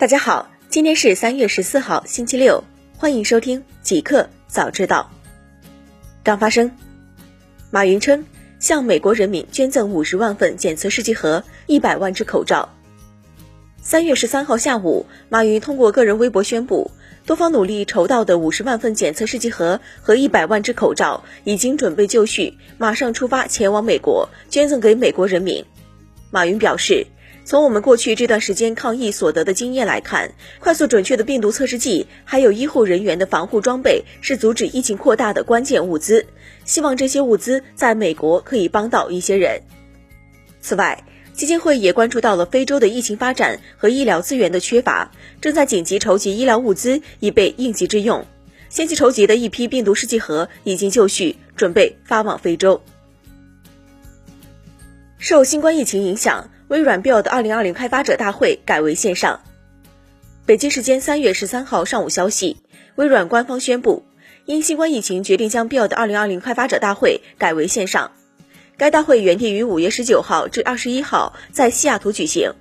大家好，今天是三月十四号，星期六，欢迎收听极客早知道。刚发生，马云称向美国人民捐赠五十万份检测试剂盒、一百万只口罩。三月十三号下午，马云通过个人微博宣布，多方努力筹到的五十万份检测试剂盒和一百万只口罩已经准备就绪，马上出发前往美国捐赠给美国人民。马云表示。从我们过去这段时间抗疫所得的经验来看，快速准确的病毒测试剂还有医护人员的防护装备是阻止疫情扩大的关键物资。希望这些物资在美国可以帮到一些人。此外，基金会也关注到了非洲的疫情发展和医疗资源的缺乏，正在紧急筹集医疗物资以备应急之用。先期筹集的一批病毒试剂盒已经就绪，准备发往非洲。受新冠疫情影响。微软 Build 二零二零开发者大会改为线上。北京时间三月十三号上午消息，微软官方宣布，因新冠疫情决定将 Build 二零二零开发者大会改为线上。该大会原定于五月十九号至二十一号在西雅图举行，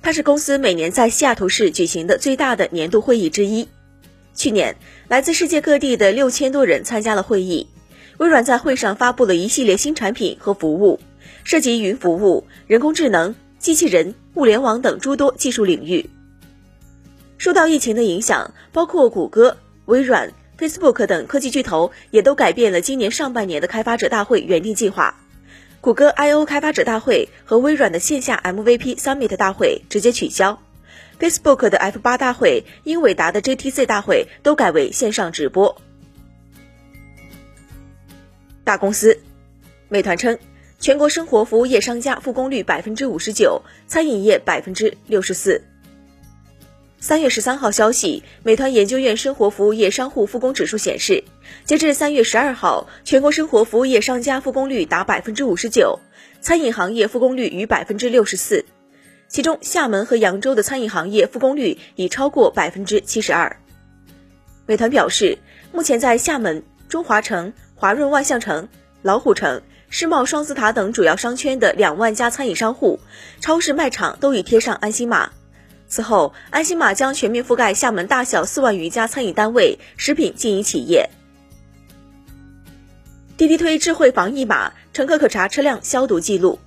它是公司每年在西雅图市举行的最大的年度会议之一。去年，来自世界各地的六千多人参加了会议。微软在会上发布了一系列新产品和服务，涉及云服务、人工智能。机器人、物联网等诸多技术领域。受到疫情的影响，包括谷歌、微软、Facebook 等科技巨头也都改变了今年上半年的开发者大会原定计划。谷歌 I/O 开发者大会和微软的线下 MVP Summit 大会直接取消。Facebook 的 F 八大会、英伟达的 GTC 大会都改为线上直播。大公司，美团称。全国生活服务业商家复工率百分之五十九，餐饮业百分之六十四。三月十三号消息，美团研究院生活服务业商户复工指数显示，截至三月十二号，全国生活服务业商家复工率达百分之五十九，餐饮行业复工率逾百分之六十四，其中厦门和扬州的餐饮行业复工率已超过百分之七十二。美团表示，目前在厦门、中华城、华润万象城、老虎城。世贸双子塔等主要商圈的两万家餐饮商户、超市卖场都已贴上安心码。此后，安心码将全面覆盖厦门大小四万余家餐饮单位、食品经营企业。滴滴推智慧防疫码，乘客可查车辆消毒记录。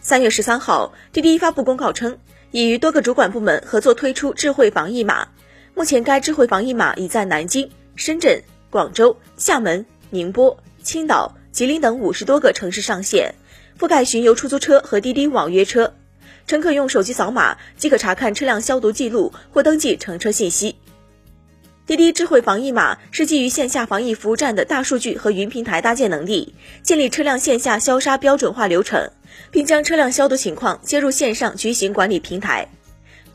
三月十三号，滴滴发布公告称，已与多个主管部门合作推出智慧防疫码。目前，该智慧防疫码已在南京、深圳、广州、厦门、宁波、青岛。吉林等五十多个城市上线，覆盖巡游出租车和滴滴网约车。乘客用手机扫码即可查看车辆消毒记录或登记乘车信息。滴滴智慧防疫码是基于线下防疫服务站的大数据和云平台搭建能力，建立车辆线下消杀标准化流程，并将车辆消毒情况接入线上局型管理平台。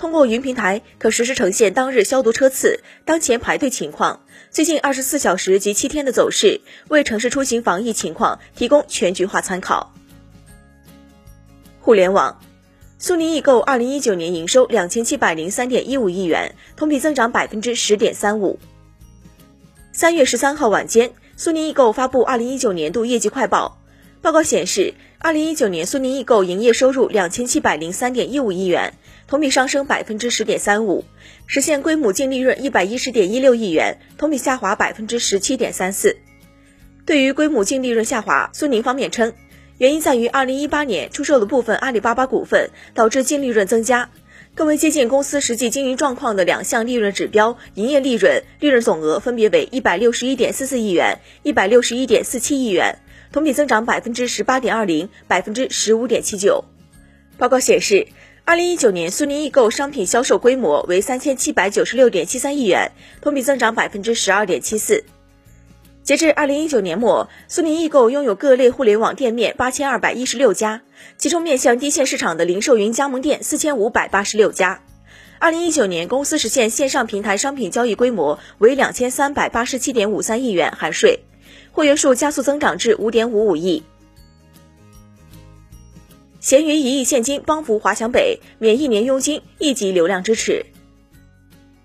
通过云平台，可实时呈现当日消毒车次、当前排队情况、最近二十四小时及七天的走势，为城市出行防疫情况提供全局化参考。互联网，苏宁易购二零一九年营收两千七百零三点一五亿元，同比增长百分之十点三五。三月十三号晚间，苏宁易购发布二零一九年度业绩快报，报告显示，二零一九年苏宁易购营业收入两千七百零三点一五亿元。同比上升百分之十点三五，实现归母净利润一百一十点一六亿元，同比下滑百分之十七点三四。对于归母净利润下滑，苏宁方面称，原因在于二零一八年出售了部分阿里巴巴股份，导致净利润增加。更为接近公司实际经营状况的两项利润指标，营业利润、利润总额分别为一百六十一点四四亿元、一百六十一点四七亿元，同比增长百分之十八点二零、百分之十五点七九。报告显示。二零一九年，苏宁易购商品销售规模为三千七百九十六点七三亿元，同比增长百分之十二点七四。截至二零一九年末，苏宁易购拥有各类互联网店面八千二百一十六家，其中面向低线市场的零售云加盟店四千五百八十六家。二零一九年，公司实现线上平台商品交易规模为两千三百八十七点五三亿元含税，会员数加速增长至五点五五亿。闲鱼一亿现金帮扶华强北，免一年佣金，一级流量支持。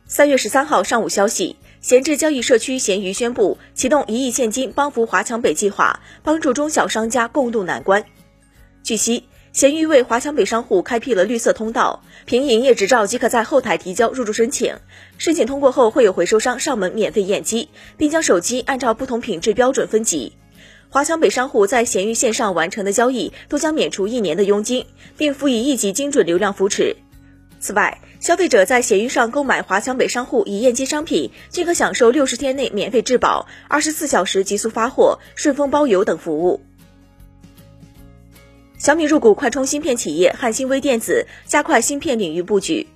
三月十三号上午消息，闲置交易社区闲鱼宣布启动一亿现金帮扶华强北计划，帮助中小商家共度难关。据悉，闲鱼为华强北商户开辟了绿色通道，凭营业执照即可在后台提交入驻申请。申请通过后，会有回收商上门免费验机，并将手机按照不同品质标准分级。华强北商户在闲鱼线上完成的交易都将免除一年的佣金，并辅以一级精准流量扶持。此外，消费者在闲鱼上购买华强北商户已验机商品，均可享受六十天内免费质保、二十四小时极速发货、顺丰包邮等服务。小米入股快充芯片企业汉芯微电子，加快芯片领域布局。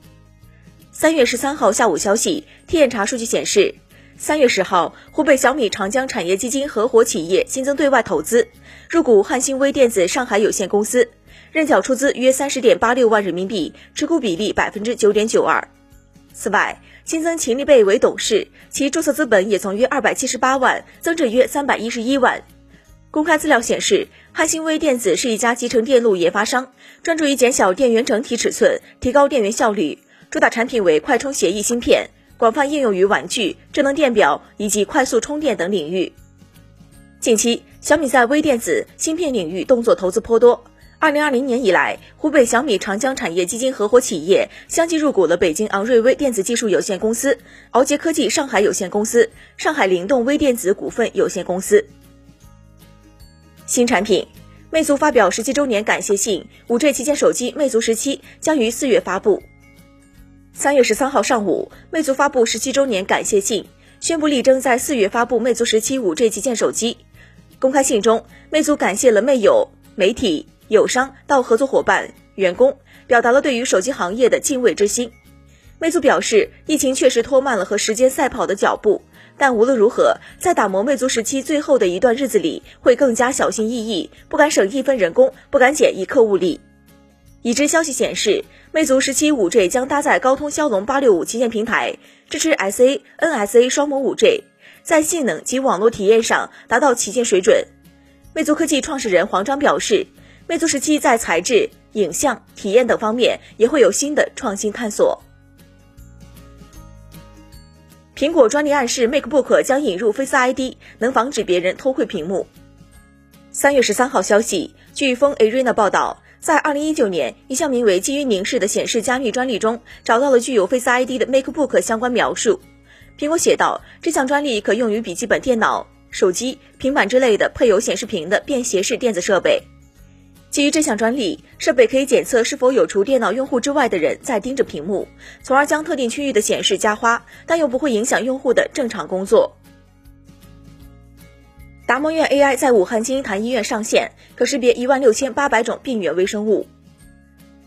三月十三号下午消息，天眼查数据显示。三月十号，湖北小米长江产业基金合伙企业新增对外投资，入股汉芯微电子上海有限公司，认缴出资约三十点八六万人民币，持股比例百分之九点九二。此外，新增秦立贝为董事，其注册资本也从约二百七十八万增至约三百一十一万。公开资料显示，汉芯微电子是一家集成电路研发商，专注于减小电源整体尺寸，提高电源效率，主打产品为快充协议芯片。广泛应用于玩具、智能电表以及快速充电等领域。近期，小米在微电子芯片领域动作投资颇多。二零二零年以来，湖北小米长江产业基金合伙企业相继入股了北京昂瑞微电子技术有限公司、鳌杰科技上海有限公司、上海灵动微电子股份有限公司。新产品，魅族发表十七周年感谢信，五 G 旗舰手机魅族十七将于四月发布。三月十三号上午，魅族发布十七周年感谢信，宣布力争在四月发布魅族十七五 G 旗舰手机。公开信中，魅族感谢了魅友、媒体、友商到合作伙伴、员工，表达了对于手机行业的敬畏之心。魅族表示，疫情确实拖慢了和时间赛跑的脚步，但无论如何，在打磨魅族十七最后的一段日子里，会更加小心翼翼，不敢省一分人工，不敢减一刻物力。已知消息显示。魅族十七五 G 将搭载高通骁龙八六五旗舰平台，支持 SA、NSA 双模五 G，在性能及网络体验上达到旗舰水准。魅族科技创始人黄章表示，魅族十七在材质、影像、体验等方面也会有新的创新探索。苹果专利暗示 MacBook 将引入 Face ID，能防止别人偷窥屏幕。三月十三号消息，据风 Arena 报道。在二零一九年，一项名为“基于凝视”的显示加密专利中，找到了具有 Face ID 的 MacBook 相关描述。苹果写道，这项专利可用于笔记本电脑、手机、平板之类的配有显示屏的便携式电子设备。基于这项专利，设备可以检测是否有除电脑用户之外的人在盯着屏幕，从而将特定区域的显示加花，但又不会影响用户的正常工作。达摩院 AI 在武汉金银潭医院上线，可识别一万六千八百种病原微生物。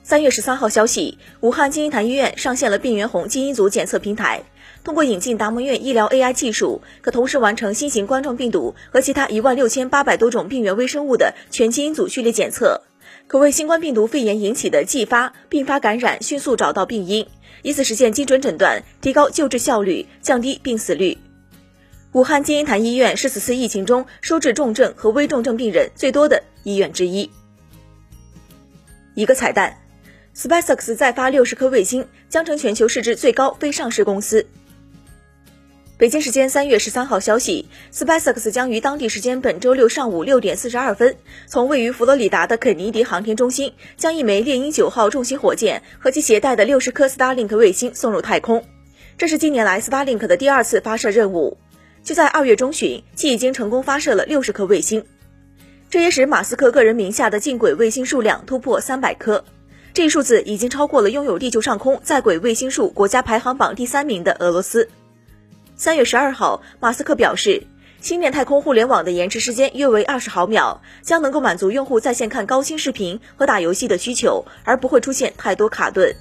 三月十三号消息，武汉金银潭医院上线了病原红基因组检测平台，通过引进达摩院医疗 AI 技术，可同时完成新型冠状病毒和其他一万六千八百多种病原微生物的全基因组序列检测，可为新冠病毒肺炎引起的继发、并发感染迅速找到病因，以此实现精准诊断，提高救治效率，降低病死率。武汉金银潭医院是此次疫情中收治重症和危重症病人最多的医院之一。一个彩蛋，SpaceX 再发六十颗卫星，将成全球市值最高非上市公司。北京时间三月十三号消息，SpaceX 将于当地时间本周六上午六点四十二分，从位于佛罗里达的肯尼迪航天中心，将一枚猎鹰九号重型火箭和其携带的六十颗 Starlink 卫星送入太空。这是近年来 Starlink 的第二次发射任务。就在二月中旬，其已经成功发射了六十颗卫星，这也使马斯克个人名下的近轨卫星数量突破三百颗，这一数字已经超过了拥有地球上空在轨卫星数国家排行榜第三名的俄罗斯。三月十二号，马斯克表示，星链太空互联网的延迟时间约为二十毫秒，将能够满足用户在线看高清视频和打游戏的需求，而不会出现太多卡顿。